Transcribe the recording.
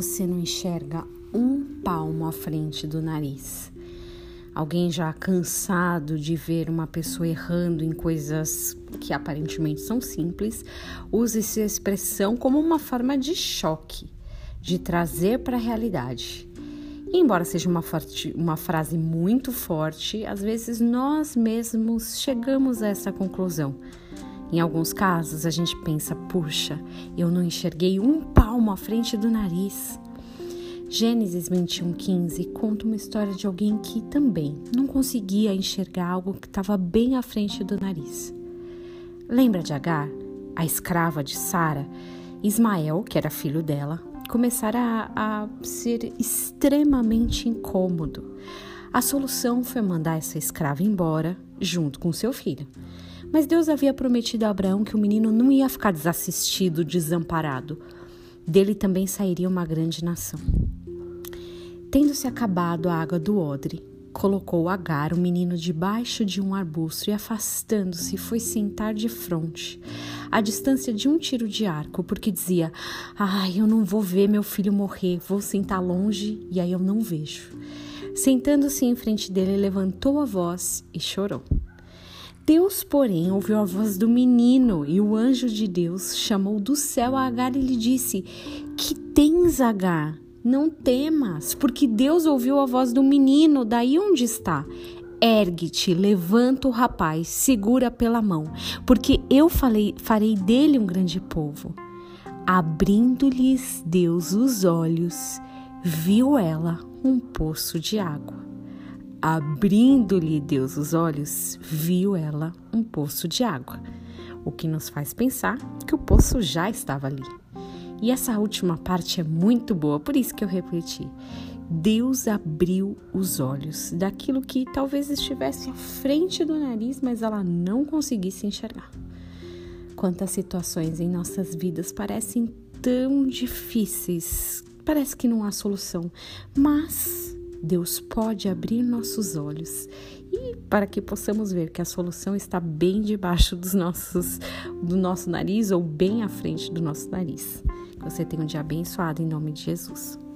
você não enxerga um palmo à frente do nariz? Alguém já cansado de ver uma pessoa errando em coisas que aparentemente são simples, usa essa expressão como uma forma de choque, de trazer para a realidade. E embora seja uma, forte, uma frase muito forte, às vezes nós mesmos chegamos a essa conclusão. Em alguns casos, a gente pensa: puxa, eu não enxerguei um palmo à frente do nariz. Gênesis 21:15 conta uma história de alguém que também não conseguia enxergar algo que estava bem à frente do nariz. Lembra de Agar, a escrava de Sara? Ismael, que era filho dela, começara a, a ser extremamente incômodo. A solução foi mandar essa escrava embora junto com seu filho. Mas Deus havia prometido a Abraão que o menino não ia ficar desassistido, desamparado. Dele também sairia uma grande nação. Tendo-se acabado a água do odre, colocou Agar, o menino, debaixo de um arbusto e, afastando-se, foi sentar de frente, à distância de um tiro de arco, porque dizia: Ai, eu não vou ver meu filho morrer, vou sentar longe e aí eu não vejo. Sentando-se em frente dele, levantou a voz e chorou. Deus, porém, ouviu a voz do menino e o anjo de Deus chamou do céu a Agar e lhe disse: Que tens, Agar? Não temas, porque Deus ouviu a voz do menino, daí onde está. Ergue-te, levanta o rapaz, segura pela mão, porque eu falei, farei dele um grande povo. Abrindo-lhes Deus os olhos, viu ela um poço de água. Abrindo-lhe Deus os olhos, viu ela um poço de água, o que nos faz pensar que o poço já estava ali. E essa última parte é muito boa, por isso que eu repeti. Deus abriu os olhos daquilo que talvez estivesse à frente do nariz, mas ela não conseguisse enxergar. Quantas situações em nossas vidas parecem tão difíceis, parece que não há solução, mas Deus pode abrir nossos olhos e para que possamos ver que a solução está bem debaixo dos nossos, do nosso nariz ou bem à frente do nosso nariz. Você tenha um dia abençoado em nome de Jesus.